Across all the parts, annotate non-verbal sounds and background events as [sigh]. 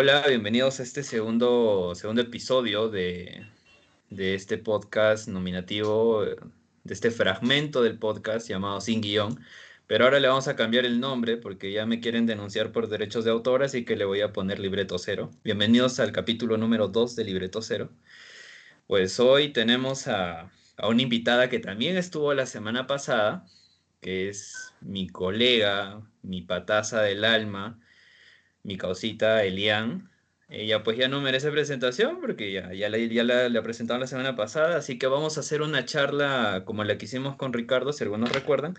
Hola, bienvenidos a este segundo, segundo episodio de, de este podcast nominativo, de este fragmento del podcast llamado Sin Guión. Pero ahora le vamos a cambiar el nombre porque ya me quieren denunciar por derechos de autor, así que le voy a poner Libreto Cero. Bienvenidos al capítulo número 2 de Libreto Cero. Pues hoy tenemos a, a una invitada que también estuvo la semana pasada, que es mi colega, mi pataza del alma, mi causita Elian. Ella pues ya no merece presentación porque ya, ya, la, ya la, la, presentaron la semana pasada, así que vamos a hacer una charla como la que hicimos con Ricardo, si algunos recuerdan,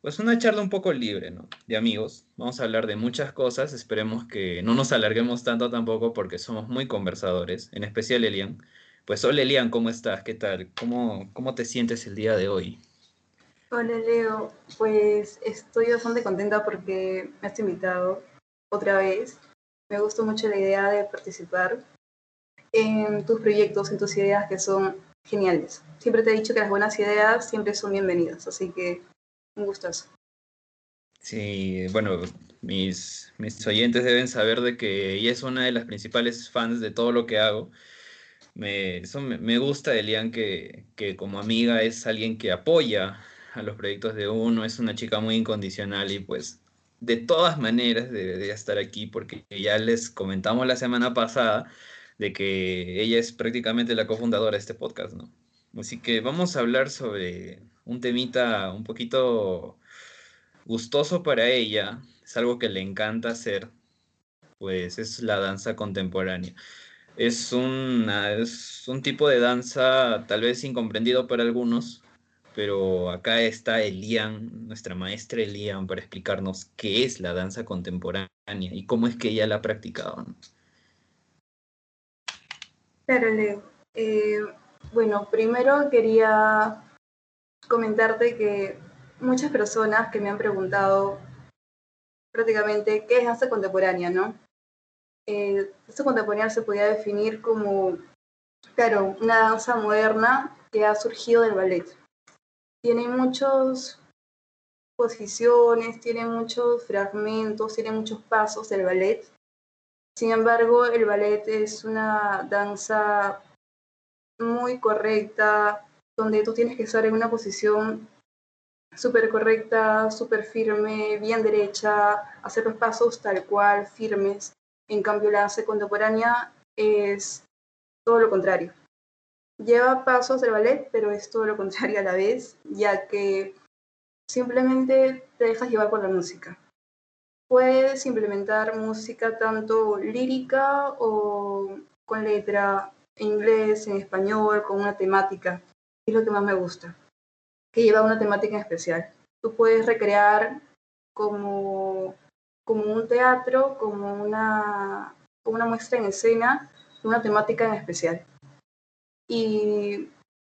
pues una charla un poco libre, ¿no? De amigos. Vamos a hablar de muchas cosas. Esperemos que no nos alarguemos tanto tampoco porque somos muy conversadores, en especial Elian. Pues hola Elian, ¿cómo estás? ¿Qué tal? ¿Cómo, cómo te sientes el día de hoy? Hola Leo, pues estoy bastante contenta porque me has invitado otra vez. Me gustó mucho la idea de participar en tus proyectos, en tus ideas que son geniales. Siempre te he dicho que las buenas ideas siempre son bienvenidas, así que un gustazo. Sí, bueno, mis, mis oyentes deben saber de que ella es una de las principales fans de todo lo que hago. Me, eso me, me gusta, Elian, que, que como amiga es alguien que apoya a los proyectos de uno, es una chica muy incondicional y pues de todas maneras debería estar aquí porque ya les comentamos la semana pasada de que ella es prácticamente la cofundadora de este podcast, ¿no? Así que vamos a hablar sobre un temita un poquito gustoso para ella, es algo que le encanta hacer, pues es la danza contemporánea. Es, una, es un tipo de danza tal vez incomprendido para algunos, pero acá está Elian, nuestra maestra Elian, para explicarnos qué es la danza contemporánea y cómo es que ella la ha practicado. Claro, Leo. Eh, bueno, primero quería comentarte que muchas personas que me han preguntado prácticamente qué es danza contemporánea, ¿no? Eh, danza contemporánea se podía definir como, claro, una danza moderna que ha surgido del ballet. Tiene muchas posiciones, tiene muchos fragmentos, tiene muchos pasos del ballet. Sin embargo, el ballet es una danza muy correcta, donde tú tienes que estar en una posición súper correcta, súper firme, bien derecha, hacer los pasos tal cual, firmes. En cambio, la contemporánea es todo lo contrario. Lleva pasos del ballet, pero es todo lo contrario a la vez, ya que simplemente te dejas llevar por la música. Puedes implementar música tanto lírica o con letra en inglés, en español, con una temática. Es lo que más me gusta, que lleva una temática en especial. Tú puedes recrear como, como un teatro, como una, como una muestra en escena, una temática en especial. Y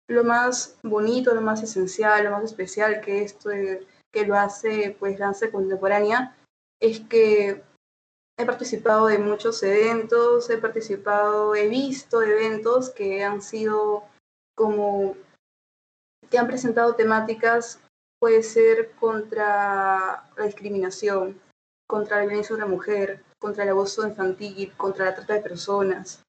lo más bonito, lo más esencial, lo más especial que esto que lo hace pues danza contemporánea es que he participado de muchos eventos, he participado, he visto eventos que han sido como, que han presentado temáticas, puede ser contra la discriminación, contra la violencia de la mujer, contra el abuso infantil, contra la trata de personas,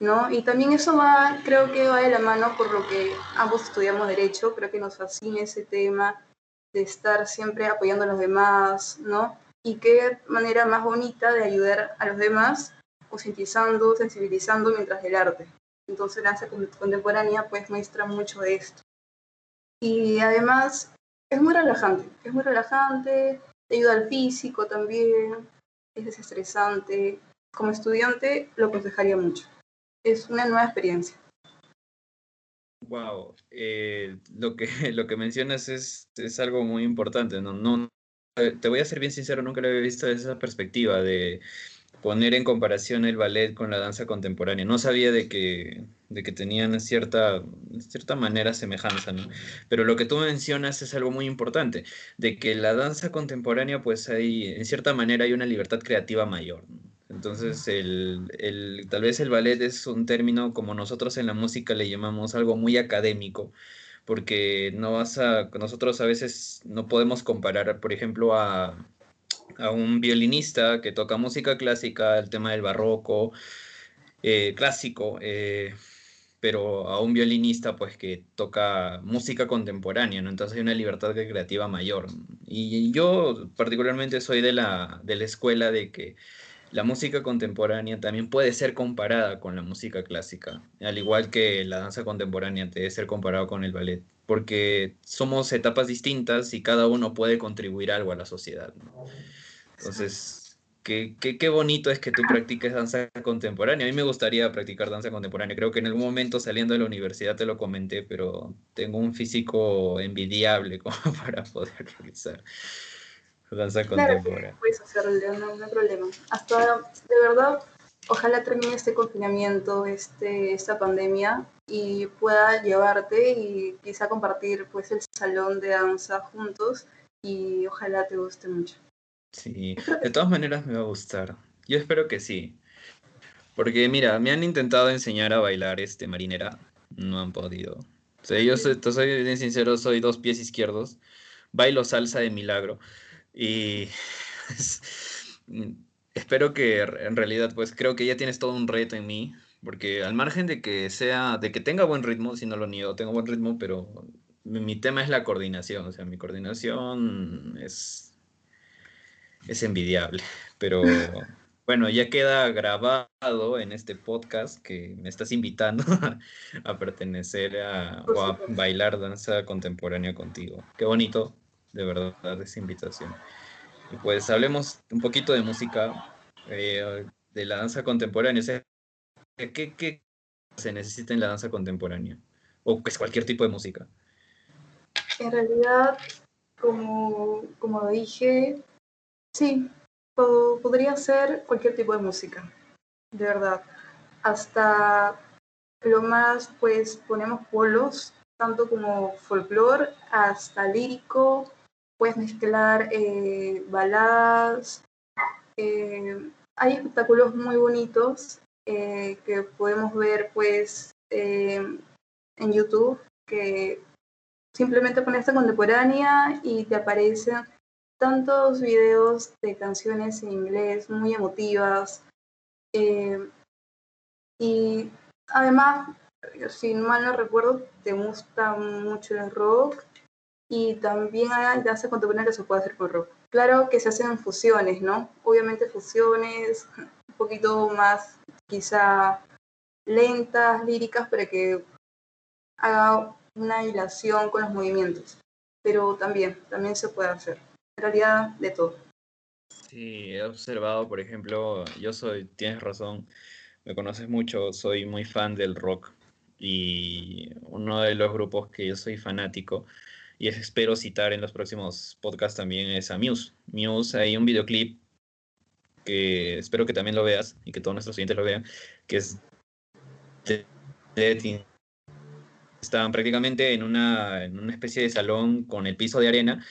¿no? Y también eso va, creo que va de la mano por lo que ambos estudiamos derecho, creo que nos fascina ese tema de estar siempre apoyando a los demás, ¿no? y qué manera más bonita de ayudar a los demás, concientizando, sensibilizando mientras el arte. Entonces la danza contemporánea pues muestra mucho de esto. Y además es muy relajante, es muy relajante, te ayuda al físico también, es desestresante. Como estudiante lo aconsejaría mucho. Es una nueva experiencia. Wow, eh, lo, que, [laughs] lo que mencionas es, es algo muy importante, ¿no? No, te voy a ser bien sincero, nunca lo había visto desde esa perspectiva de poner en comparación el ballet con la danza contemporánea. No sabía de que, de que tenían cierta, cierta manera semejanza, ¿no? Pero lo que tú mencionas es algo muy importante, de que la danza contemporánea, pues hay, en cierta manera hay una libertad creativa mayor. ¿no? Entonces, el, el, tal vez el ballet es un término como nosotros en la música le llamamos algo muy académico, porque no vas a, nosotros a veces no podemos comparar, por ejemplo, a, a un violinista que toca música clásica, el tema del barroco, eh, clásico, eh, pero a un violinista pues que toca música contemporánea, ¿no? Entonces hay una libertad creativa mayor. Y yo particularmente soy de la, de la escuela de que la música contemporánea también puede ser comparada con la música clásica, al igual que la danza contemporánea debe ser comparado con el ballet, porque somos etapas distintas y cada uno puede contribuir algo a la sociedad. Entonces, qué, qué, bonito es que tú practiques danza contemporánea. A mí me gustaría practicar danza contemporánea. Creo que en algún momento saliendo de la universidad te lo comenté, pero tengo un físico envidiable [laughs] como para poder realizar danza contemporánea. puedes hacerlo, no, hay problema. Hasta, de verdad, ojalá termine este confinamiento, este, esta pandemia y pueda llevarte y quizá compartir pues el salón de danza juntos y ojalá te guste mucho. Sí, de todas maneras me va a gustar. Yo espero que sí. Porque mira, me han intentado enseñar a bailar este marinera, no han podido. O sea, yo soy, soy bien sincero, soy dos pies izquierdos, bailo salsa de milagro. Y [laughs] mm, espero que en realidad, pues creo que ya tienes todo un reto en mí, porque al margen de que sea, de que tenga buen ritmo, si no lo niego, tengo buen ritmo, pero mi tema es la coordinación, o sea, mi coordinación es, es envidiable, pero [laughs] bueno, ya queda grabado en este podcast que me estás invitando [laughs] a, pertenecer a, o a bailar danza contemporánea contigo. Qué bonito de verdad esa invitación. Y pues hablemos un poquito de música, eh, de la danza contemporánea. ¿qué, ¿Qué se necesita en la danza contemporánea? O pues cualquier tipo de música. En realidad, como, como dije, sí, podría ser cualquier tipo de música, de verdad. Hasta lo más, pues ponemos polos, tanto como folclore, hasta lírico, puedes mezclar eh, baladas. Eh, hay espectáculos muy bonitos eh, que podemos ver pues en YouTube que simplemente pones contemporánea y te aparecen tantos videos de canciones en inglés muy emotivas y además si mal no recuerdo te gusta mucho el rock y también hay danza contemporánea que se puede hacer con rock. Claro que se hacen fusiones, ¿no? Obviamente fusiones [laughs] un poquito más quizá lentas, líricas, para que haga una hilación con los movimientos. Pero también, también se puede hacer. En realidad, de todo. Sí, he observado, por ejemplo, yo soy, tienes razón, me conoces mucho, soy muy fan del rock y uno de los grupos que yo soy fanático y espero citar en los próximos podcasts también es a Muse. Muse, hay un videoclip que espero que también lo veas y que todos nuestros oyentes lo vean, que es están prácticamente en una, en una especie de salón con el piso de arena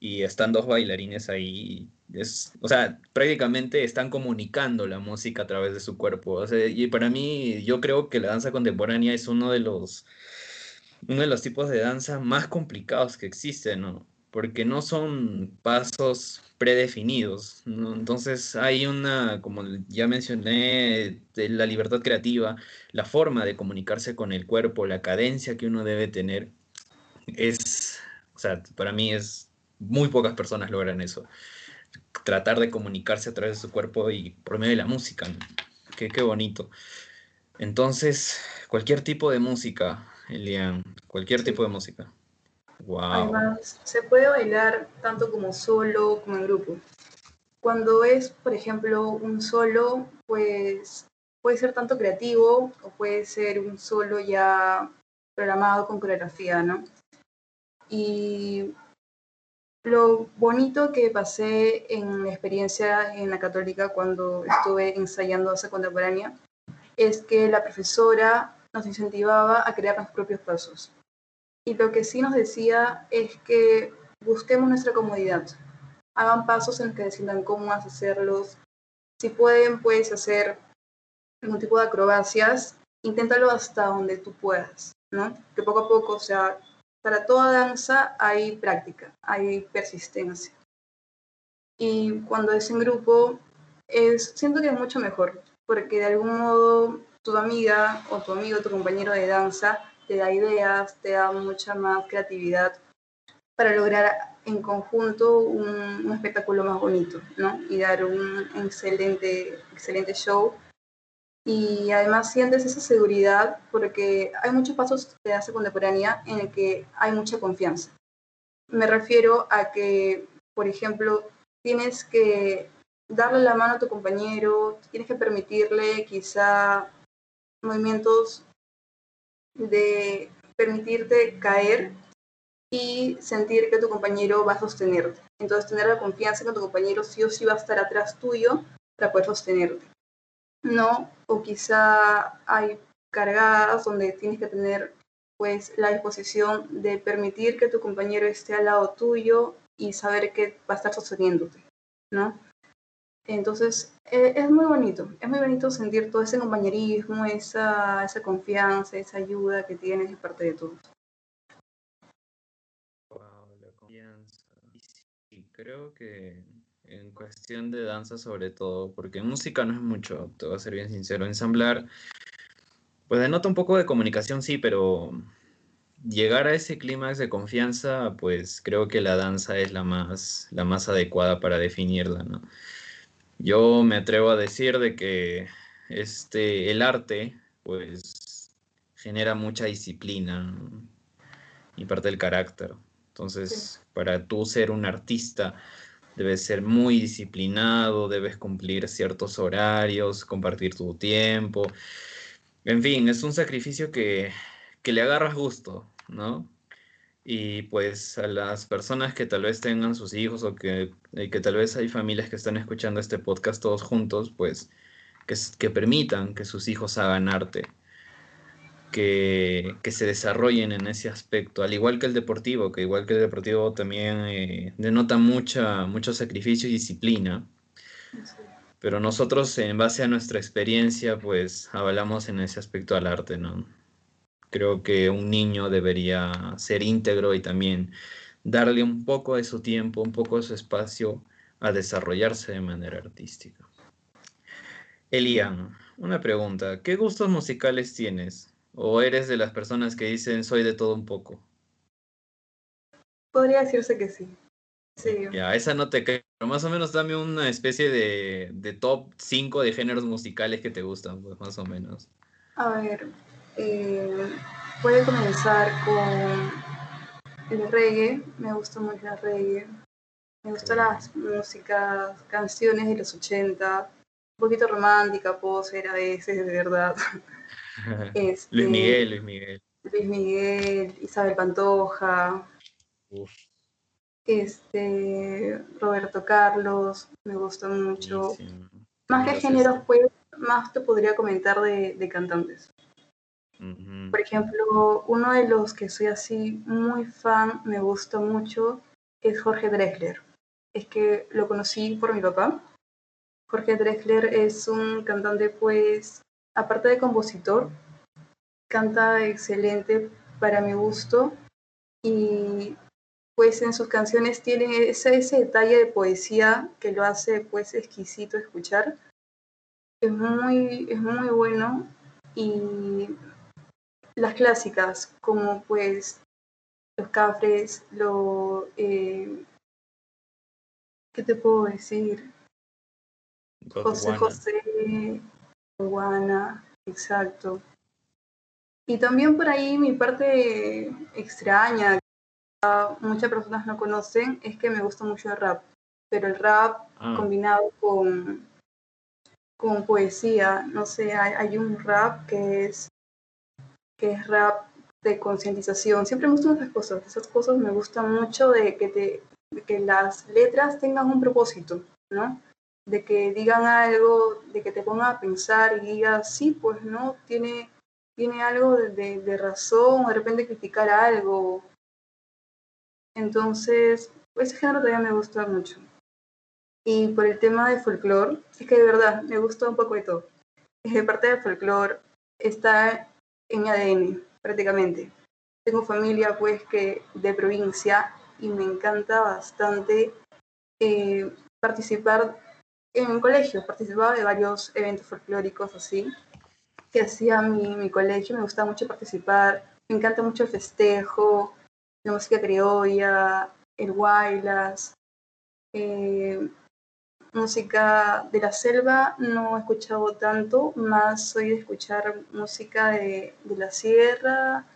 y están dos bailarines ahí. Es, o sea, prácticamente están comunicando la música a través de su cuerpo. y para mí, yo creo que la danza contemporánea es uno de los uno de los tipos de danza más complicados que existen, ¿no? Porque no son pasos predefinidos, ¿no? Entonces hay una, como ya mencioné, de la libertad creativa, la forma de comunicarse con el cuerpo, la cadencia que uno debe tener, es, o sea, para mí es, muy pocas personas logran eso. Tratar de comunicarse a través de su cuerpo y por medio de la música, qué, qué bonito. Entonces, cualquier tipo de música, Elian, cualquier tipo de música. Wow. Además, se puede bailar tanto como solo como en grupo. Cuando es, por ejemplo, un solo, pues puede ser tanto creativo o puede ser un solo ya programado con coreografía, ¿no? Y lo bonito que pasé en mi experiencia en la católica cuando estuve ensayando danza contemporánea es que la profesora nos incentivaba a crear nuestros propios pasos. Y lo que sí nos decía es que busquemos nuestra comodidad. Hagan pasos en los que decidan cómo hacerlos. Si pueden, puedes hacer algún tipo de acrobacias. Inténtalo hasta donde tú puedas, ¿no? Que poco a poco, o sea, para toda danza hay práctica, hay persistencia. Y cuando es en grupo, es, siento que es mucho mejor, porque de algún modo tu amiga o tu amigo, tu compañero de danza, te da ideas, te da mucha más creatividad para lograr en conjunto un, espectáculo más bonito, ¿no? Y dar un excelente, excelente show. Y además sientes esa seguridad porque hay muchos pasos de danza contemporánea en el que hay mucha confianza. Me refiero a que, por ejemplo, tienes que darle la mano a tu compañero, tienes que permitirle quizá movimientos de permitirte caer y sentir que tu compañero va a sostenerte. Entonces, tener la confianza que tu compañero sí o sí va a estar atrás tuyo para poder sostenerte. No, o quizá hay cargadas donde tienes que tener pues la disposición de permitir que tu compañero esté al lado tuyo y saber que va a estar sosteniéndote, ¿no? Entonces, e, es muy bonito, es muy bonito sentir todo ese compañerismo, esa, esa confianza, esa ayuda que tienes de parte de todos. creo que en cuestión de danza sobre todo, porque música no es mucho, te voy a ser bien sincero, ensamblar, pues denota un poco de comunicación, sí, pero llegar a ese clímax de confianza, pues creo que la danza es la más, la más adecuada para definirla, ¿no? Yo me atrevo a decir de que este, el arte, pues, genera mucha disciplina y parte del carácter. Entonces, para tú ser un artista, debes ser muy disciplinado, debes cumplir ciertos horarios, compartir tu tiempo. En fin, es un sacrificio que, que le agarras gusto, ¿no? Y pues a las personas que tal vez tengan sus hijos o que, eh, que tal vez hay familias que están escuchando este podcast todos juntos, pues que, que permitan que sus hijos hagan arte que, se desarrollen en ese aspecto, al igual que el deportivo, que igual que el deportivo también eh, denota mucha, mucho sacrificio y disciplina. Pero nosotros, en base a nuestra experiencia, pues avalamos en ese aspecto al arte, ¿no? Creo que un niño debería ser íntegro y también darle un poco de su tiempo, un poco de su espacio a desarrollarse de manera artística. Elian, una pregunta. ¿Qué gustos musicales tienes? ¿O eres de las personas que dicen soy de todo un poco? Podría decirse que sí. Sí. Ya, esa no te creo. Más o menos dame una especie de, de top 5 de géneros musicales que te gustan, pues más o menos. A ver, eh, puede comenzar con el reggae. Me gusta mucho el reggae. Me gustan las músicas, canciones de los 80, un poquito romántica, ser a veces, de verdad. [laughs] Luis este, Miguel, Luis Miguel. Luis Miguel, Isabel Pantoja. Este, Roberto Carlos, me gusta mucho. Más que géneros, pues, más te podría comentar de, cantantes. Por ejemplo, uno de los que soy así muy fan, me gusta mucho, es Jorge Drexler. Es que lo conocí por mi papá. Jorge Drexler es un cantante, pues, aparte de compositor, canta excelente para mi gusto y pues en sus canciones tiene ese, ese detalle de poesía que lo hace pues exquisito escuchar. Es muy, es muy bueno y las clásicas como pues los cafres, lo... Eh, ¿Qué te puedo decir? José José, Guana, exacto. Y también por ahí mi parte extraña, que muchas personas no conocen, es que me gusta mucho el rap. Pero el rap ah. combinado con, con poesía, no sé, hay, un rap que es, que es rap de concientización. Siempre me gustan esas cosas. Esas cosas me gustan mucho de que, te, de que las letras tengan un propósito, ¿no? de que digan algo, de que te pongan a pensar y digas, sí, pues no, tiene, tiene algo de, de, razón, de repente criticar algo. Entonces, ese género todavía me gusta mucho. Y por el tema de folclore, es que de verdad me gusta un poco de todo. De parte del folclore está en mi ADN, prácticamente. Tengo familia, pues, que de provincia y me encanta bastante eh, participar en el colegio, participaba de varios eventos folclóricos así, que hacía mi, mi colegio, me gustaba mucho participar, me encanta mucho el festejo, la música criolla, el guaylas, eh, música de la selva no he escuchado tanto, más soy de escuchar música de, de la sierra,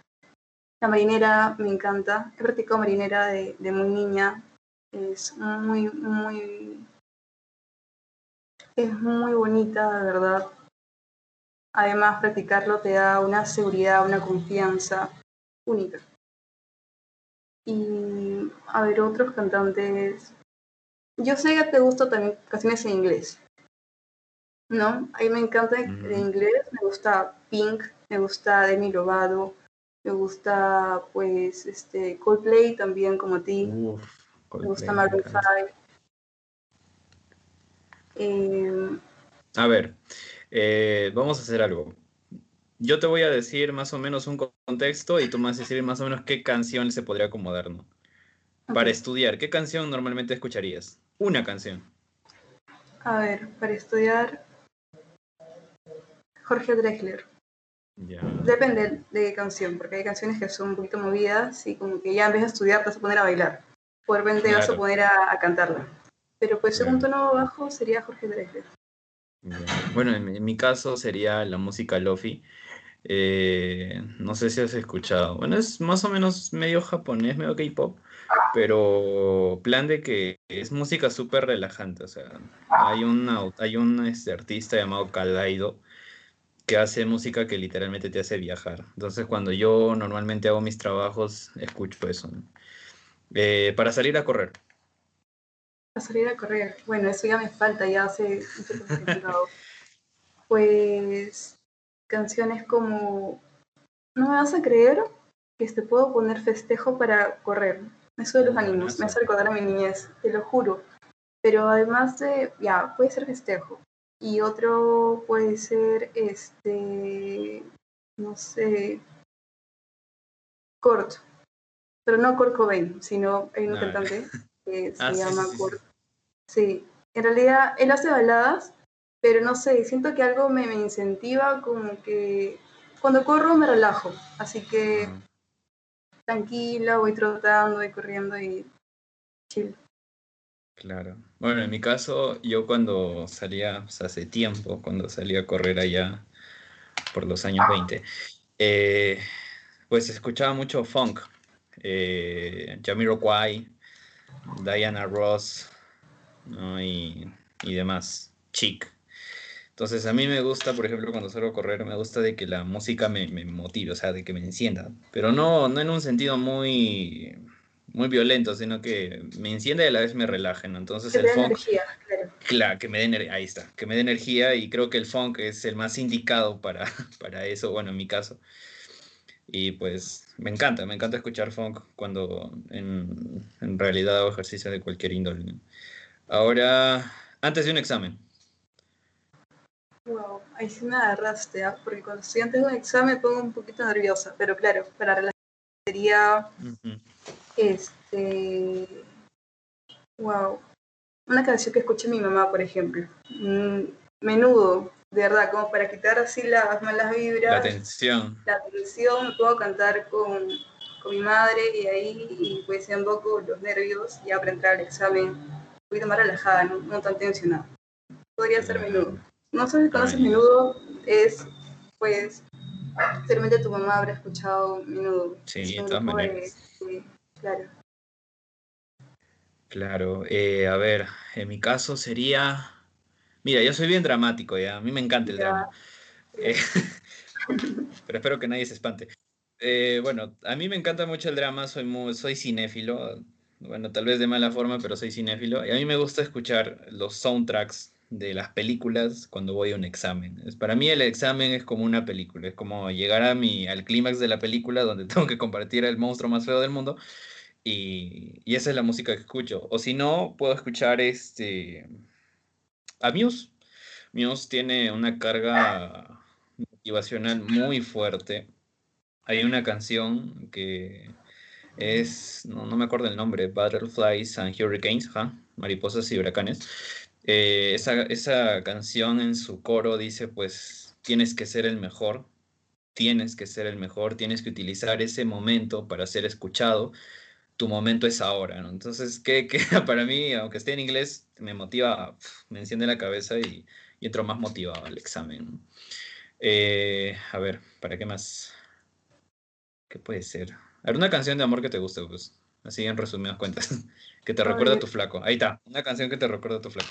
la marinera me encanta, he practicado marinera de, de muy niña, es muy, muy, es muy bonita, de verdad. Además, practicarlo te da una seguridad, una confianza única. Y a ver, otros cantantes. Yo sé que te gustan también canciones en inglés. ¿No? A mí me encanta en inglés. Me gusta Pink, me gusta Demi Lovato, me gusta pues este Coldplay también como a ti. me gusta Maroon 5. Eh, a ver, eh, vamos a hacer algo. Yo te voy a decir más o menos un contexto y tú me vas a decir más o menos qué canción se podría acomodar, ¿no? Para estudiar, ¿qué canción normalmente escucharías? Una canción. A ver, para estudiar, Jorge Drexler. Depende de qué canción, porque hay canciones que son un poquito movidas y como que ya en vez de estudiar te vas a poner a bailar. O de repente vas a poner a, cantarla. Pero pues según tono bajo sería Jorge Drexler. Bueno, en mi, caso sería la música lofi. Eh, no sé si has escuchado. Bueno, es más o menos medio japonés, medio K-pop, pero plan de que es música súper relajante. O sea, hay, una, hay un este, artista llamado Kalaido que hace música que literalmente te hace viajar. Entonces, cuando yo normalmente hago mis trabajos, escucho eso. Eh, para salir a correr. Para salir a correr. Bueno, eso ya me falta, ya hace [laughs] Pues canciones como No me vas a creer que te puedo poner festejo para correr. Me sube los ánimos, me hace recordar a mi niñez, te lo juro. Pero además de, ya, puede ser festejo y otro puede ser, este, no sé, Kurt, pero no Kurt Cobain, sino hay un cantante que [laughs] se ah, llama Kurt. Sí, en realidad él hace baladas, pero no sé, siento que algo me, me incentiva como que cuando corro me relajo, así que tranquila, voy trotando, voy corriendo y chill. Claro. Bueno, en mi caso, yo cuando salía, hace tiempo, cuando salía a correr allá por los años 20, eh, pues escuchaba mucho funk. Eh, Jamiroquai, Diana Ross y, demás, Chic. Entonces a mí me gusta, por ejemplo, cuando salgo a correr, me gusta de que la música me, me motive, o sea, de que me encienda, pero no, no en un sentido muy muy violento, sino que me enciende y a la vez me relaja, ¿no? Entonces que el funk... Energía, claro. Claro, que me dé energía, ahí está, que me dé energía y creo que el funk es el más indicado para, [laughs] para eso, bueno, en mi caso. Y pues me encanta, me encanta escuchar funk cuando en, en realidad hago ejercicio de cualquier índole. Ahora, antes de un examen. Wow, ahí sí me agarraste, ¿ah? porque cuando estoy antes de un examen me pongo un poquito nerviosa, pero claro, para relajar sería... Este. Wow. Una canción que escuché mi mamá, por ejemplo. Mm, menudo, de verdad, como para quitar así las malas vibras. La tensión. La tensión, me puedo cantar con, con mi madre y ahí, y pues un poco los nervios, ya para entrar al examen, un poquito más relajada, no, tan tensionada. Podría ser menudo. No sé si conoces menudo, es pues seguramente tu mamá habrá escuchado menudo. Sí, de todas maneras. Claro. Claro, eh, a ver, en mi caso sería. Mira, yo soy bien dramático, ya. A mí me encanta el drama. Eh, [laughs] pero espero que nadie se espante. Eh, bueno, a mí me encanta mucho el drama, soy, muy, soy cinéfilo. Bueno, tal vez de mala forma, pero soy cinéfilo. Y a mí me gusta escuchar los soundtracks de las películas cuando voy a un examen. Para mí el examen es como una película, es como llegar a mi, al clímax de la película donde [laughs] tengo que compartir el monstruo más feo del mundo y, esa es la música que escucho. O si no, puedo escuchar este a Muse. Muse tiene una carga motivacional muy fuerte. Hay una canción que es, no, me acuerdo el nombre, Butterflies and Hurricanes, Mariposas y Huracanes. Eh, esa, esa canción en su coro dice, pues, tienes que ser el mejor, tienes que ser el mejor, tienes que utilizar ese momento para ser escuchado, tu momento es ahora, ¿no? Entonces, que, [laughs] para mí, aunque esté en inglés, me motiva, me enciende la cabeza y, y entro más motivado al examen. Eh, a ver, ¿para qué más? ¿Qué puede ser? A ver, una canción de amor que te guste, pues. Así en resumidas cuentas. [laughs] que te recuerda a tu flaco. Ahí está, una canción que te recuerda a tu flaco.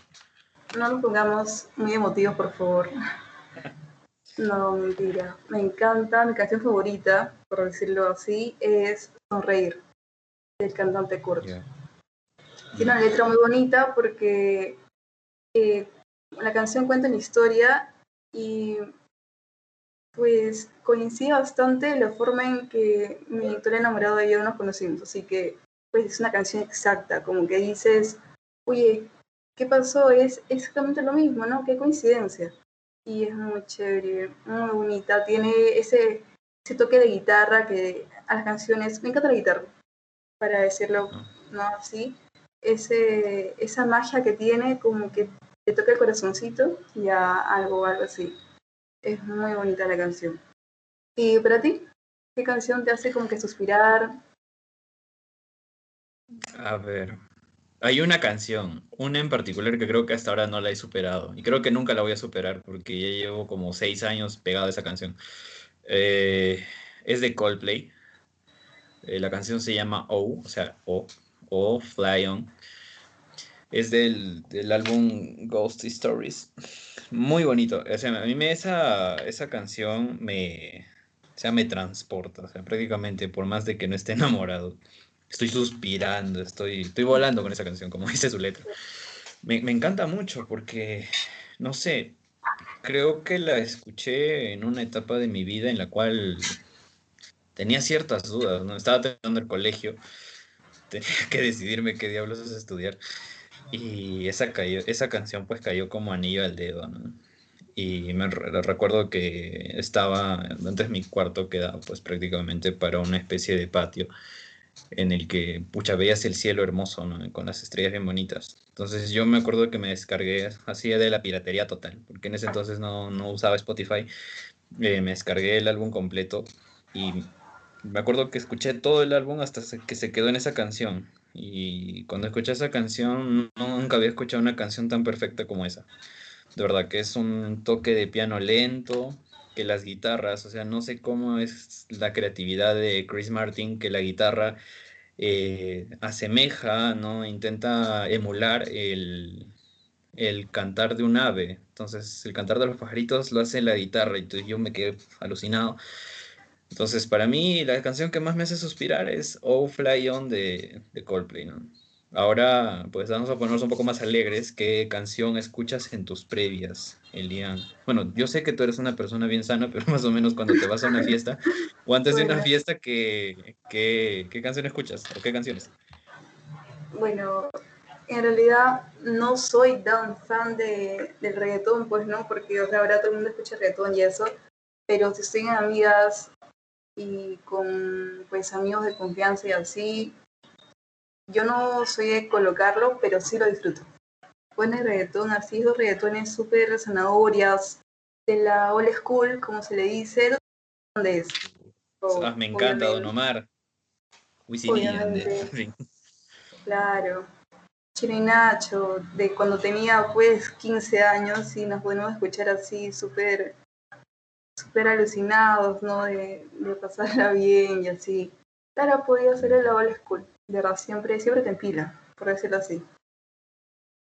No nos pongamos muy emotivos, por favor. No, mentira. Me encanta, mi canción favorita, por decirlo así, es Sonreír, del cantante Kurt. Tiene una letra muy bonita porque eh, la canción cuenta una historia y pues coincide bastante la forma en que mi historia enamorado y yo nos conocimos. Así que pues es una canción exacta, como que dices, oye, ¿qué pasó? Es exactamente lo mismo, ¿no? Qué coincidencia y es muy chévere, muy bonita. Tiene ese, ese toque de guitarra que a las canciones, me encanta la guitarra, para decirlo no así, ese, esa magia que tiene como que te toca el corazoncito y a algo, algo así. Es muy bonita la canción. ¿Y para ti? ¿Qué canción te hace como que suspirar? A ver, hay una canción, una en particular que creo que hasta ahora no la he superado. Y creo que nunca la voy a superar porque ya llevo como seis años pegado a esa canción. Eh, es de Coldplay. Eh, la canción se llama O, o sea, O, O, Fly On. Es del, del álbum Ghost Stories. Muy bonito. O sea, a mí me, esa, esa canción me, o sea, me transporta. O sea, prácticamente, por más de que no esté [laughs] enamorado estoy suspirando, estoy, estoy volando con esa canción, como [laughs] dice su letra. Me, me, encanta mucho porque, no sé, creo que la escuché en una etapa de mi vida en la cual tenía ciertas dudas, ¿no? Estaba terminando el colegio, [laughs] tenía que decidirme qué diablos es estudiar. Y esa, cayó, esa canción pues cayó como anillo al dedo, ¿no? Y me recuerdo que estaba, antes mi cuarto quedaba pues prácticamente para una especie de patio en el que, pucha, veías el cielo hermoso. Con las estrellas bien bonitas. Entonces yo me acuerdo que me descargué, así de la piratería total, porque en ese entonces no, no usaba Spotify, eh, me descargué el álbum completo y me acuerdo que escuché todo el álbum hasta que se quedó en esa canción. Y cuando escuché esa canción, nunca había escuchado una canción tan perfecta como esa. De verdad que es un toque de piano lento, que las guitarras, o sea, no sé cómo es la creatividad de Chris Martin, que la guitarra eh, asemeja, ¿no? Intenta emular el, el cantar de un ave. Entonces, el cantar de los pajaritos lo hace la guitarra, y yo me quedé alucinado. Entonces, para mí, la canción que más me hace suspirar es Oh Fly On de, de Coldplay, ¿no? Ahora, pues vamos a ponernos un poco más alegres. ¿Qué canción escuchas en tus previas, Elian? Bueno, yo sé que tú eres una persona bien sana, [laughs] pero más o menos cuando te vas a una fiesta o antes de una fiesta, ¿qué, qué, qué canción escuchas o qué canciones? Bueno, en realidad no soy tan fan de, del reggaetón, pues no, porque o sea, ahora todo el mundo escucha reggaetón y eso, pero si estoy en amigas y con pues amigos de confianza y así, yo no soy de colocarlo, pero sí lo disfruto. Pone reggaetón, así esos reggaetones súper zanahorias, de la old school, como se le dice, ¿dónde es? Ah, me encanta Don Omar. Claro. Chino y Nacho, de cuando tenía pues 15 años y nos podemos escuchar así súper súper alucinados, ¿no? De, de pasarla [laughs] bien y así. Claro, podía ser el old school de verdad, siempre, siempre te empila, por decirlo así.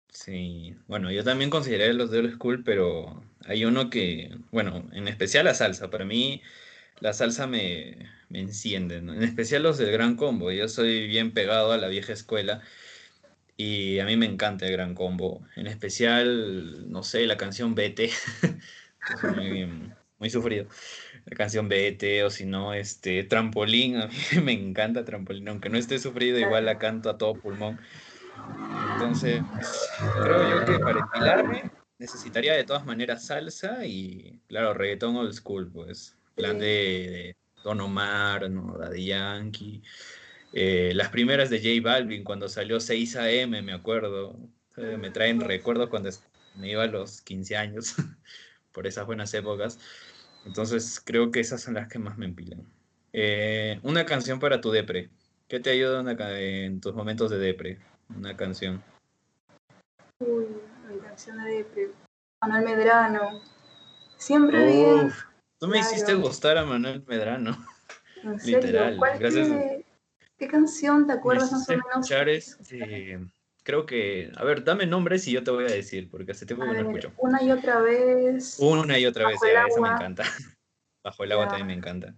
Sí, bueno, yo también consideré los de old school, pero hay uno que, bueno, en especial la salsa, para mí la salsa me, me enciende, en especial los del Gran Combo, yo soy bien pegado a la vieja escuela y a mí me encanta el Gran Combo, en especial, no sé, la canción Vete, [laughs] que es muy, muy sufrido la canción Vete o si no, este, Trampolín, [laughs] a mí me encanta Trampolín, aunque no esté sufrido, igual la canto a todo pulmón. Entonces, creo yo que para enfilarme necesitaría de todas maneras salsa y, claro, reggaetón old school, pues, plan de, Don Omar, ¿no? Daddy Yankee, Eh, las primeras de J Balvin, cuando salió 6 AM, me acuerdo. Eh, me traen recuerdos cuando me iba a los 15 años, [laughs] por esas buenas épocas. Entonces creo que esas son las que más me empilan. Eh, una canción para tu depre. ¿Qué te ayuda en tus momentos de depre? Una canción. Uy, mi canción de depre. Manuel Medrano. Siempre bien. Tú me hiciste gustar a Manuel Medrano. [laughs] Literal. Gracias. Qué, canción te acuerdas más o menos? Este, creo que, a ver, dame nombres y yo te voy a decir, porque hace tiempo que no escucho. Una y otra vez. Una y otra vez, esa me encanta. [laughs] Bajo el agua también me encanta.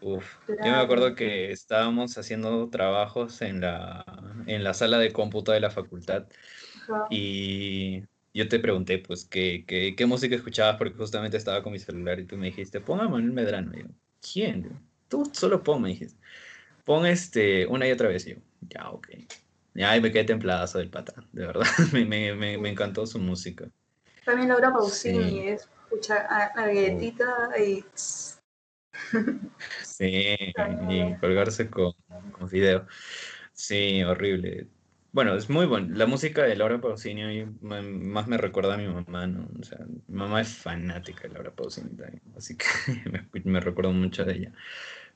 Uf, yo me acuerdo que estábamos haciendo trabajos en la, en la sala de cómputo de la facultad y yo te pregunté, pues, ¿qué, qué, qué música escuchabas? Porque justamente estaba con mi celular y tú me dijiste, ponga Manuel Medrano. Y yo, ¿quién? Tú solo pon, me dijiste. Pon este, una y otra vez. Y yo, ya, ok. Ya, y me quedé templadazo del pata, de verdad. [laughs] me, me, me, encantó su música. También Laura Pausini, es escuchar a la galletita y... [laughs] sí, y colgarse con, con video. Sí, horrible. Bueno, es muy bueno. La música de Laura Pausini más me recuerda a mi mamá, ¿no? O sea, mi mamá es fanática de Laura Pausini también, así que [laughs] me, me recuerdo mucho de ella.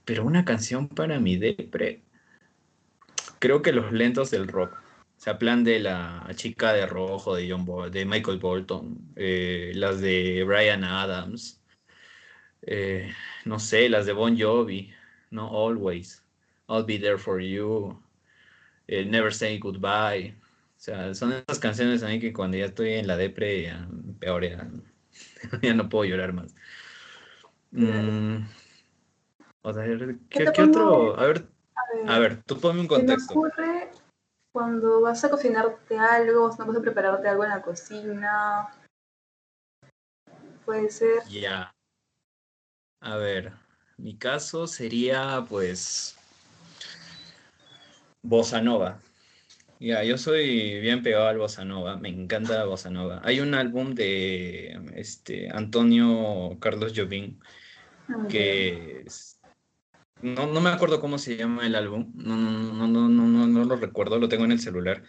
Pero una canción para mi depre, creo que los lentos del rock. O sea, plan de la chica de rojo de John de Michael Bolton, eh, las de Brian Adams, eh, no sé, las de Bon Jovi, no Always, I'll Be There for You, eh, Never Say Goodbye. O sea, son esas canciones a mí que cuando ya estoy en la depre, ya, peor, ya, [laughs] ya no puedo llorar más. Mm, o sea, ¿qué, ¿qué otro? A ver, a ver, tú ponme un contexto. ¿Qué ocurre cuando vas a cocinarte algo, no vas a prepararte algo en la cocina? Puede ser. Ya. A ver, mi caso sería pues Bossa Nova. Ya, yo soy bien pegado al Bossa Nova, me encanta la Bossa Nova. Hay un álbum de este Antonio Carlos Jobim ah, que no, no me acuerdo cómo se llama el álbum, no, no, no, no, no, no, lo recuerdo, lo tengo en el celular,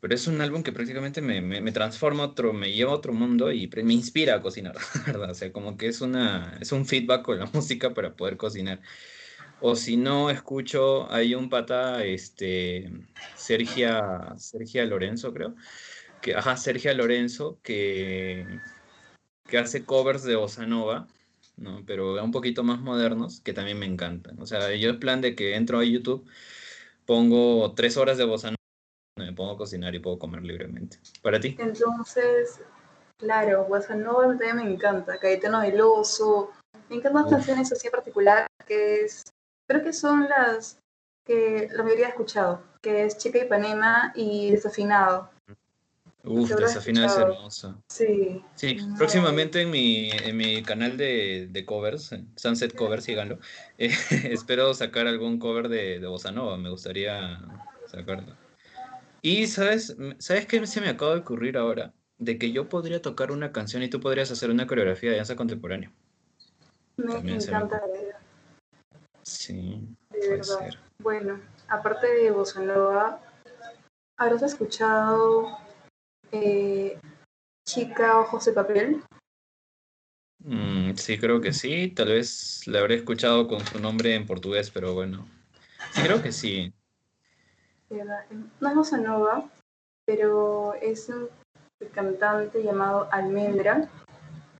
pero es un álbum que prácticamente me, me, transforma otro, me lleva a otro mundo y me inspira a cocinar, [laughs] ¿verdad? O sea, como que es, una, es un feedback con la [laughs] música para poder cocinar. O si no, escucho, hay un pata, este, Sergia, Sergia Lorenzo, creo, que, ajá, Sergia Lorenzo, que, que hace covers de Bossa Nova ¿no? Pero un poquito más modernos que también me encantan. O sea, yo es plan de que entro a YouTube, pongo tres horas de bossa me pongo a cocinar y puedo comer libremente. ¿Para ti? Entonces, claro, bossa nova también me encanta. Caetano Veloso. Me encantan canciones así en particular, que es, creo que son las que la mayoría ha escuchado, que es Chica Ipanema y Desafinado. Uf, Desafinada es hermosa. Sí. Sí, próximamente en mi, en mi canal de, de covers, Sunset Covers, síganlo, [laughs] eh, espero sacar algún cover de, de Bossa Nova, me gustaría sacarlo. Y, ¿sabes? ¿Sabes qué se me acaba de ocurrir ahora? De que yo podría tocar una canción y tú podrías hacer una coreografía de danza contemporánea. Me, encanta Sí, de verdad. Bueno, aparte de Bossa Nova, ¿habrás escuchado eh, chica ojos de papel. Mm, sí, creo que sí. Tal vez la habré escuchado con su nombre en portugués, pero bueno. creo que sí. No es bossa nova, pero es un cantante llamado Almendra.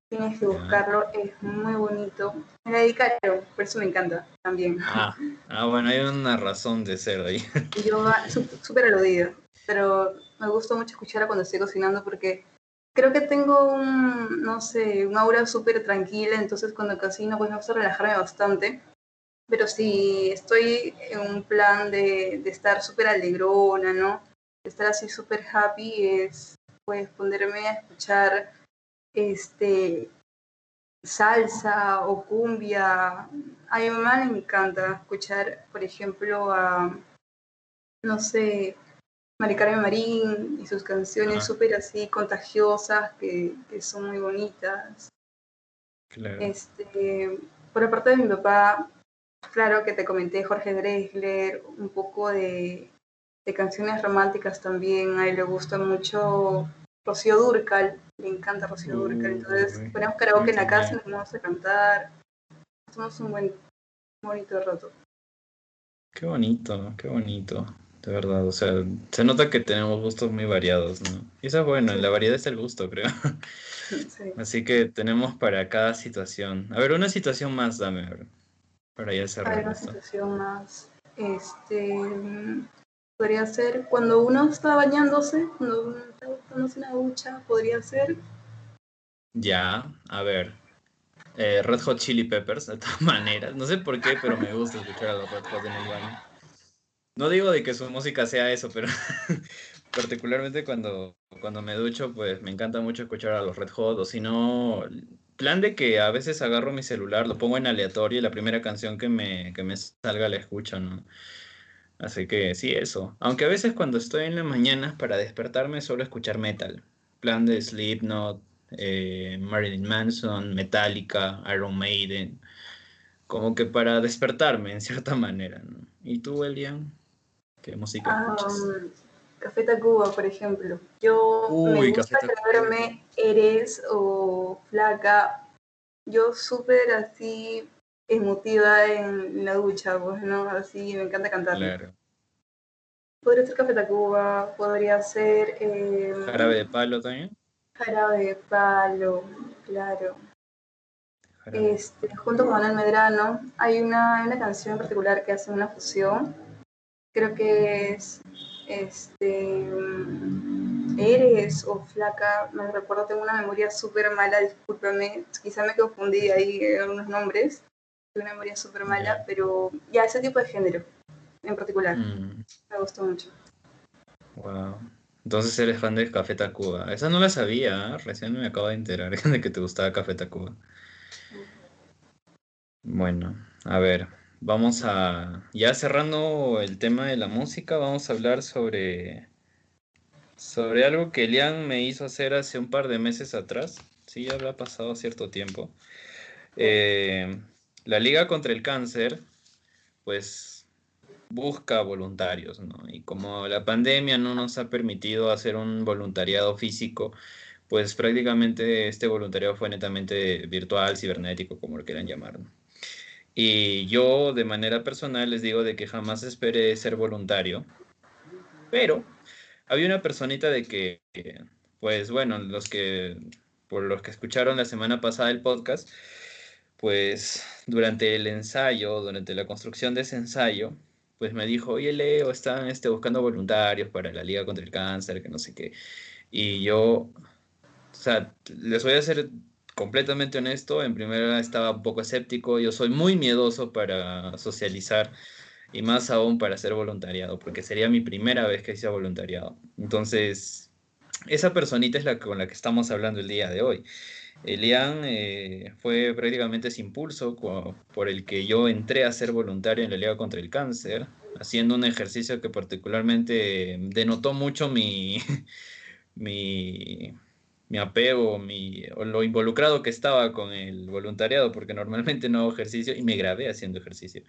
Tienes que buscarlo, es muy bonito. Me la dedicaron, por eso me encanta también. Ah, ah bueno, hay una razón de ser ahí. Yo súper aludida, pero me gusta mucho escucharla cuando estoy cocinando porque creo que tengo un, no sé, un aura súper tranquila, entonces cuando cocino pues me gusta relajarme bastante. Pero si estoy en un plan de, de estar súper alegrona, ¿no? De estar así súper happy, es pues ponerme a escuchar este salsa o cumbia. A mi mamá le encanta escuchar, por ejemplo, a, no sé, Mari Carmen Marín y sus canciones súper así contagiosas que, que, son muy bonitas. Este, por la parte de mi papá, claro que te comenté Jorge Drexler, un poco de, canciones románticas también. A él le gusta mucho Rocío Durcal, le encanta Rocío Durcal. Entonces ponemos karaoke en la casa, nos vamos a cantar. Hacemos un buen bonito rato. Qué bonito, qué bonito, de verdad. O sea, se nota que tenemos gustos muy variados, ¿no? Y eso es bueno, la variedad es el gusto, creo. [laughs] Así que tenemos para cada situación. A ver, una situación más, dame, a ver, para ya cerrar. una situación más. Este. Podría ser cuando uno está bañándose, cuando uno está tomándose una ducha, podría ser. Ya, a ver. Eh, Red Hot Chili Peppers, de todas maneras. No sé por qué, pero me gusta escuchar a los Red Hot en el baño. No digo de que su música sea eso, pero [laughs] particularmente cuando, cuando me ducho, pues me encanta mucho escuchar a los Red Hot, o si no, plan de que a veces agarro mi celular, lo pongo en aleatorio y la primera canción que me, que me salga la escucho, ¿no? Así que sí, eso. Aunque a veces cuando estoy en las mañanas para despertarme suelo escuchar metal. Plan de Slipknot, eh, Marilyn Manson, Metallica, Iron Maiden. Como que para despertarme en cierta [laughs] manera, ¿no? ¿Y tú, Elian? ¿Qué música? Café Tacuba, por ejemplo. Yo me gusta creerme eres o flaca. Yo súper así emotiva en la ducha, pues, ¿no? Así me encanta cantar. Claro. Podría ser Café Tacuba, podría ser... Eh, ¿Jarabe de palo también? Jarabe de palo, claro. Este, junto con Manuel Medrano hay una, una canción en particular que hace una fusión. Creo que es este eres o flaca, me recuerdo, tengo una memoria súper mala, discúlpame, quizá me confundí ahí en algunos nombres, tengo una memoria súper mala, pero ya ese tipo de género en particular, mm. me gustó mucho. Wow. Entonces eres fan de Café Tacuba. Esa no la sabía, ¿eh? recién me acabo de enterar [laughs] de que te gustaba Café Tacuba. Bueno, a ver, vamos a, ya cerrando el tema de la música, vamos a hablar sobre, sobre algo que Elian me hizo hacer hace un par de meses atrás. Sí, ya había pasado cierto tiempo. Eh, la Liga contra el Cáncer, pues busca voluntarios, ¿no? Y como la pandemia no nos ha permitido hacer un voluntariado físico, pues prácticamente este voluntariado fue netamente virtual, cibernético, como lo quieran llamar, ¿no? Y yo de manera personal les digo de que jamás esperé ser voluntario, pero había una personita de que, pues bueno, los que, por los que escucharon la semana pasada el podcast, pues durante el ensayo, durante la construcción de ese ensayo, pues me dijo, oye Leo, están este, buscando voluntarios para la Liga contra el Cáncer, que no sé qué. Y yo, o sea, les voy a hacer completamente honesto, en primera estaba un poco escéptico, yo soy muy miedoso para socializar y más aún para hacer voluntariado, porque sería mi primera vez que hice voluntariado. Entonces, esa personita es la con la que estamos hablando el día de hoy. Elian eh, fue prácticamente ese impulso por el que yo entré a ser voluntario en la Liga contra el Cáncer, haciendo un ejercicio que particularmente denotó mucho mi, [laughs] mi, mi apego, mi, o lo involucrado que estaba con el voluntariado, porque normalmente no hago ejercicio y me grabé haciendo ejercicio.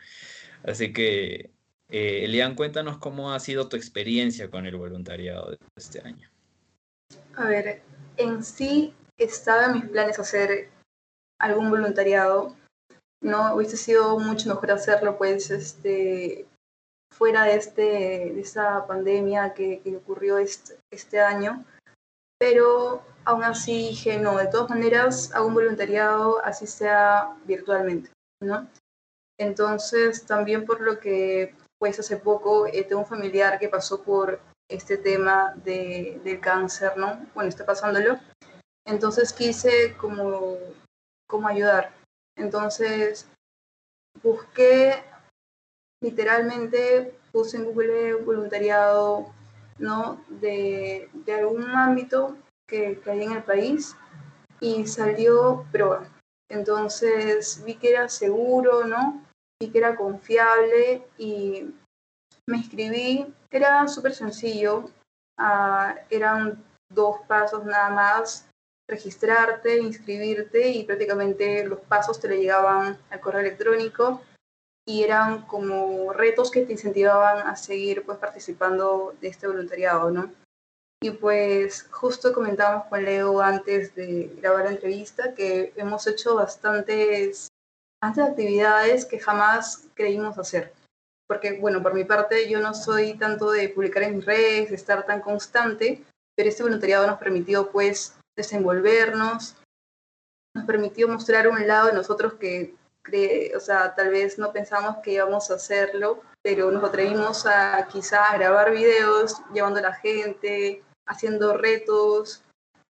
Así que, eh, Elian, cuéntanos cómo ha sido tu experiencia con el voluntariado de este año. A ver, en sí estaba en mis planes hacer algún voluntariado. No hubiese sido mucho mejor hacerlo, pues, este, fuera de, este, de esa pandemia que, que ocurrió este, este año. Pero aún así dije, no, de todas maneras hago un voluntariado, así sea virtualmente, ¿no? Entonces, también por lo que, pues hace poco, eh, tengo un familiar que pasó por este tema de, del cáncer, ¿no? Bueno, está pasándolo. Entonces quise como, como ayudar. Entonces, busqué, literalmente, puse en Google voluntariado, ¿no? De, de algún ámbito que, que hay en el país y salió prueba. Entonces vi que era seguro, ¿no? Vi que era confiable y me inscribí. Era súper sencillo. Ah, eran dos pasos nada más. Registrarte, inscribirte y prácticamente los pasos te le llegaban al correo electrónico. Y eran como retos que te incentivaban a seguir pues participando de este voluntariado, ¿no? Y pues justo comentábamos con Leo antes de grabar la entrevista que hemos hecho bastantes, bastantes actividades que jamás creímos hacer. Porque, bueno, por mi parte yo no soy tanto de publicar en redes, de estar tan constante, pero este voluntariado nos permitió pues desenvolvernos, nos permitió mostrar un lado de nosotros que o sea, tal vez no pensamos que íbamos a hacerlo, pero nos atrevimos a quizá grabar videos llevando a la gente, haciendo retos,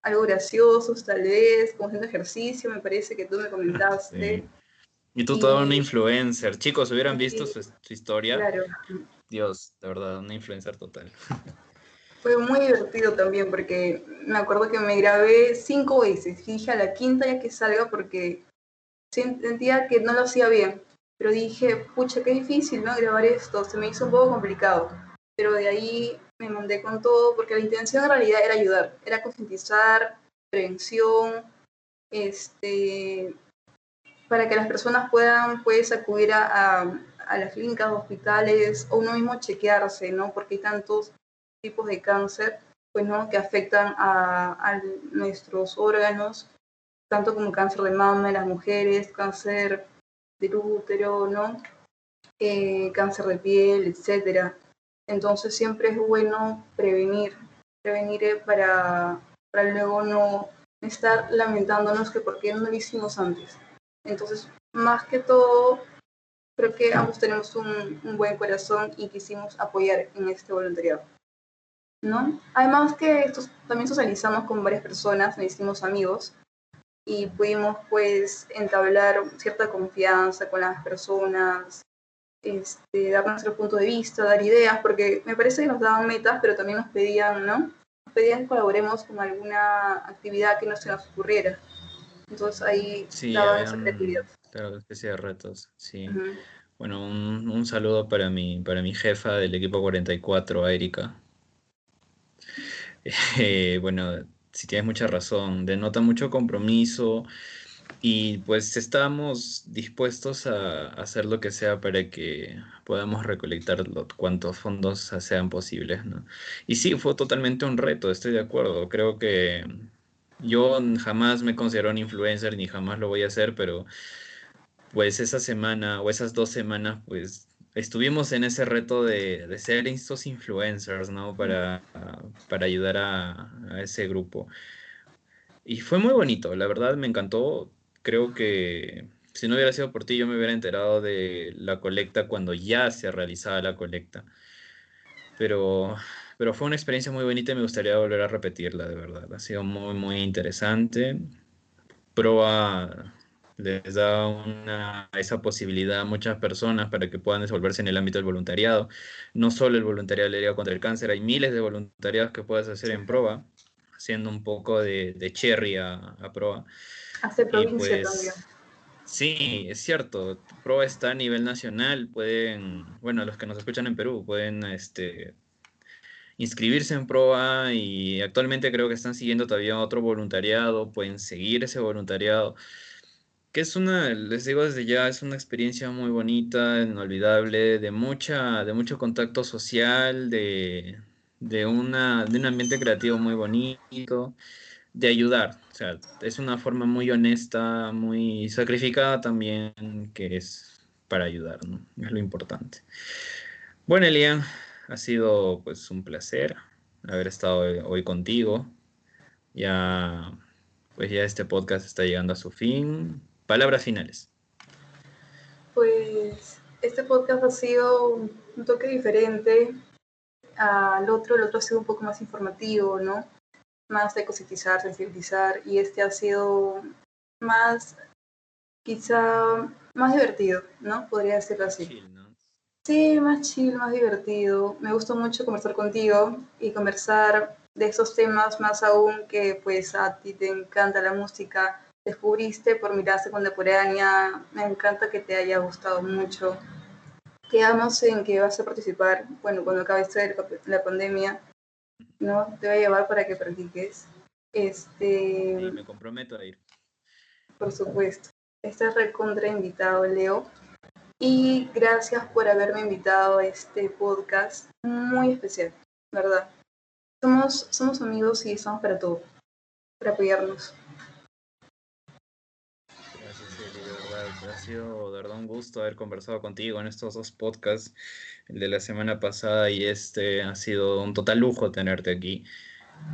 algo graciosos tal vez, como haciendo ejercicio, me parece que tú me comentaste. Y tú toda una influencer. Chicos, hubieran visto su, historia. Claro. Dios, de verdad, una influencer total. [laughs] Fue muy divertido también porque me acuerdo que me grabé cinco veces. Y dije a la quinta ya que salga porque sentía que no lo hacía bien, pero dije, pucha, qué difícil. Grabar esto, se me hizo un poco complicado, pero de ahí me mandé con todo, porque la intención en realidad era ayudar, era concientizar, prevención, este, para que las personas puedan, pues, acudir a, a, las clínicas, hospitales, o uno mismo chequearse, ¿no? Porque hay tantos tipos de cáncer, pues, ¿no? Que afectan a, a nuestros órganos tanto como cáncer de mama en las mujeres, cáncer del útero, ¿no? Eh, cáncer de piel, etcétera. Entonces siempre es bueno prevenir, prevenir eh, para, para luego no estar lamentándonos que por qué no lo hicimos antes. Entonces, más que todo, creo que ambos tenemos un, un buen corazón y quisimos apoyar en este voluntariado. ¿no? Además que estos, también socializamos con varias personas, nos hicimos amigos, y pudimos pues entablar cierta confianza con las personas, este, dar nuestro punto de vista, dar ideas, porque me parece que nos daban metas, pero también nos pedían, ¿no? Nos pedían que colaboremos con alguna actividad que no se nos ocurriera. Entonces ahí sí, daban esa creatividad. Claro, especie de retos, sí. Bueno, un, un, saludo para mi, para mi jefa del equipo 44, Erika. [laughs] Eh, bueno, si tienes mucha razón, denota mucho compromiso y pues estamos dispuestos a hacer lo que sea para que podamos recolectar cuantos fondos sean posibles, ¿no? Y sí, fue totalmente un reto, estoy de acuerdo. Creo que yo jamás me considero un influencer ni jamás lo voy a hacer, pero pues esa semana o esas dos semanas, pues estuvimos en ese reto de, ser estos influencers, ¿no? Para, para ayudar a, ese grupo. Y fue muy bonito, la verdad me encantó. Creo que si no hubiera sido por ti, yo me hubiera enterado de la colecta cuando ya se realizaba la colecta. Pero, pero fue una experiencia muy bonita y me gustaría volver a repetirla, de verdad. Ha sido muy, muy interesante. Proa les da una, esa posibilidad a muchas personas para que puedan desenvolverse en el ámbito del voluntariado. No solo el voluntariado contra el cáncer, hay miles de voluntariados que puedes hacer en proa, haciendo un poco de, cherry a, a proa. Hace provincia pues, también. Sí, es cierto. Proa está a nivel nacional. Pueden, bueno, los que nos escuchan en Perú pueden este, inscribirse en proa y actualmente creo que están siguiendo todavía otro voluntariado. Pueden seguir ese voluntariado que es una, les digo desde ya, es una experiencia muy bonita, inolvidable, de mucha, de mucho contacto social, de, de, una, de un ambiente creativo muy bonito, de ayudar. O sea, es una forma muy honesta, muy sacrificada también, que es para ayudar, ¿no? Es lo importante. Bueno, Elian, ha sido pues un placer haber estado hoy contigo. Ya, pues ya este podcast está llegando a su fin Palabras finales. Pues este podcast ha sido un toque diferente al otro. El otro ha sido un poco más informativo, ¿no? Más de concientizar, sensibilizar. Y este ha sido más, quizá, más divertido, ¿no? Podría decirlo así. Sí, más chill, más divertido. Me gustó mucho conversar contigo y conversar de esos temas más aún que pues a ti te encanta la música descubriste por mirada contemporánea. Me encanta que te haya gustado mucho. Quedamos en que vas a participar, bueno, cuando acabe la pandemia, ¿no? Te voy a llevar para que practiques. Este... Sí, me comprometo a ir. Por supuesto. Estás recontra invitado, Leo. Y gracias por haberme invitado a este podcast muy especial, ¿verdad? Somos, somos amigos y estamos para todo, para apoyarnos. Ha sido de verdad un gusto haber conversado contigo en estos dos podcasts, el de la semana pasada y este. Ha sido un total lujo tenerte aquí.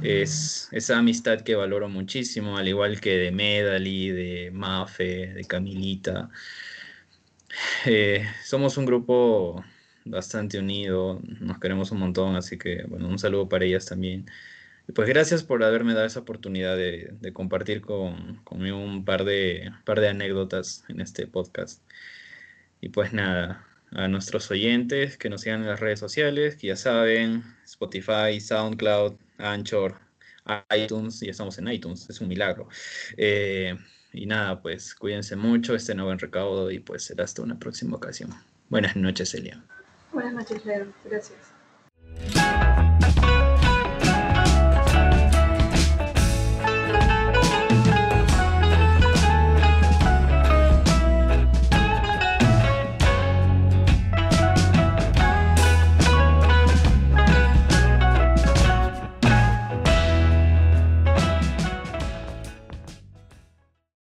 Es esa amistad que valoro muchísimo, al igual que de Medali, de Mafe, de Camilita. Eh, somos un grupo bastante unido, nos queremos un montón, así que bueno, un saludo para ellas también. Pues gracias por haberme dado esa oportunidad de, de compartir con, conmigo un par de, anécdotas en este podcast. Y pues nada, a nuestros oyentes que nos sigan en las redes sociales, que ya saben, Spotify, SoundCloud, Anchor, iTunes, y estamos en iTunes, es un milagro. Eh, y nada, pues cuídense mucho, este nuevo en recaudo y pues será hasta una próxima ocasión. Buenas noches, Elia. Buenas noches, Leo. Gracias.